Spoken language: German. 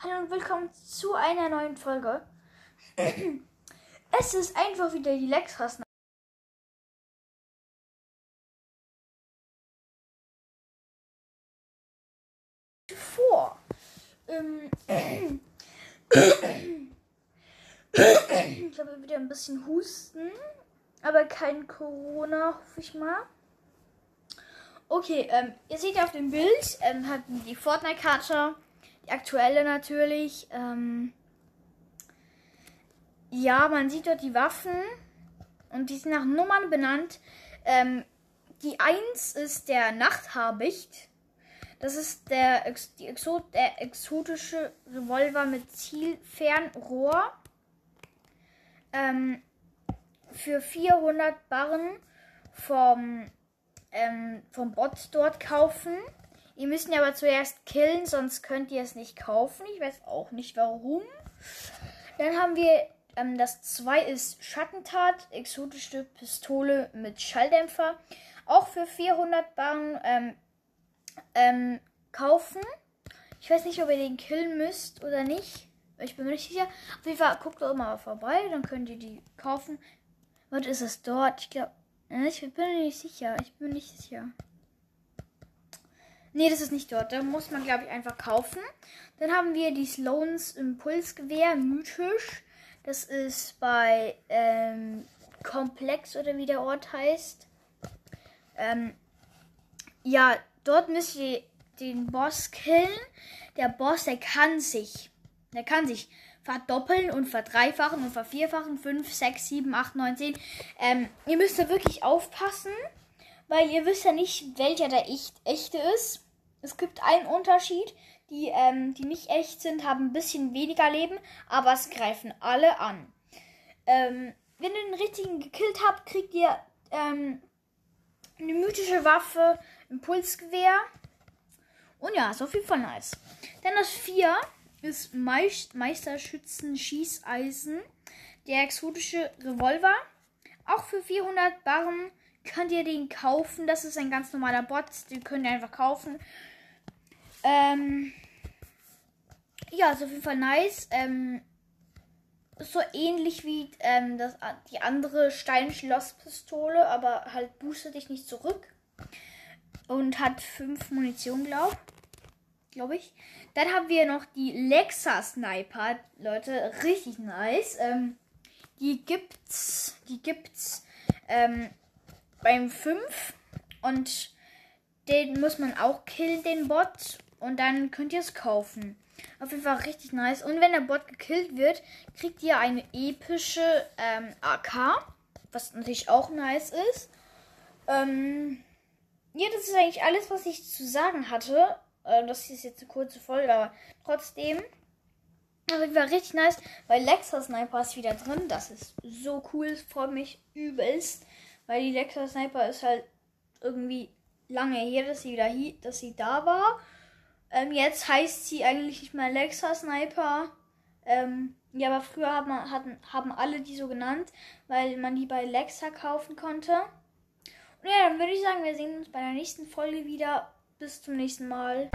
Hallo und willkommen zu einer neuen Folge. Es ist einfach wieder die Lexras. Vor. Ähm, ich habe wieder ein bisschen Husten, aber kein Corona, hoffe ich mal. Okay, ähm, ihr seht ja auf dem Bild, ähm, hatten die Fortnite-Karte, aktuelle natürlich. Ähm, ja, man sieht dort die Waffen und die sind nach Nummern benannt. Ähm, die 1 ist der Nachthabicht. Das ist der, Ex die Exo der exotische Revolver mit Zielfernrohr. Ähm, für 400 Barren vom, ähm, vom Bot dort kaufen. Ihr müsst ihn aber zuerst killen, sonst könnt ihr es nicht kaufen. Ich weiß auch nicht warum. Dann haben wir ähm, das 2 ist Schattentat, exotische Pistole mit Schalldämpfer. Auch für 400 Barren ähm, ähm, kaufen. Ich weiß nicht, ob ihr den killen müsst oder nicht. Ich bin mir nicht sicher. Auf jeden Fall guckt doch mal vorbei, dann könnt ihr die kaufen. Was ist es dort? Ich glaube, ich bin mir nicht sicher. Ich bin nicht sicher. Nee, das ist nicht dort. Da muss man, glaube ich, einfach kaufen. Dann haben wir die Sloans Impulsgewehr, mythisch. Das ist bei ähm, Komplex oder wie der Ort heißt. Ähm, ja, dort müsst ihr den Boss killen. Der Boss, der kann sich, der kann sich verdoppeln und verdreifachen und vervierfachen. 5, 6, 7, 8, 9, 10. Ähm, ihr müsst da wirklich aufpassen, weil ihr wisst ja nicht, welcher der echt, echte ist. Es gibt einen Unterschied. Die, ähm, die nicht echt sind, haben ein bisschen weniger Leben, aber es greifen alle an. Ähm, wenn ihr den richtigen gekillt habt, kriegt ihr ähm, eine mythische Waffe, Impulsgewehr. Und ja, ist auf jeden Fall nice. Dann das 4 ist Meisterschützen Schießeisen. Der exotische Revolver. Auch für 400 Barren könnt ihr den kaufen. Das ist ein ganz normaler Bot. Den könnt ihr einfach kaufen. Ähm, ja, ist auf jeden Fall nice. Ähm, so ähnlich wie ähm, das, die andere Steinschlosspistole, aber halt boostet dich nicht zurück. Und hat 5 Munition, glaube glaub ich. Dann haben wir noch die Lexa Sniper, Leute, richtig nice. Ähm, die gibt's, die gibt's ähm, beim 5 und den muss man auch killen, den Bot. Und dann könnt ihr es kaufen. Auf jeden Fall richtig nice. Und wenn der Bot gekillt wird, kriegt ihr eine epische ähm, AK. Was natürlich auch nice ist. Ähm, ja, das ist eigentlich alles, was ich zu sagen hatte. Äh, das ist jetzt eine kurze Folge, aber trotzdem. Auf jeden Fall richtig nice, weil Lexa Sniper ist wieder drin. Das ist so cool. Freut mich übelst. Weil die Lexa Sniper ist halt irgendwie lange her, dass sie wieder hier, dass sie da war. Ähm, jetzt heißt sie eigentlich nicht mehr Lexa Sniper. Ähm, ja, aber früher haben, hatten, haben alle die so genannt, weil man die bei Lexa kaufen konnte. Und ja, dann würde ich sagen, wir sehen uns bei der nächsten Folge wieder. Bis zum nächsten Mal.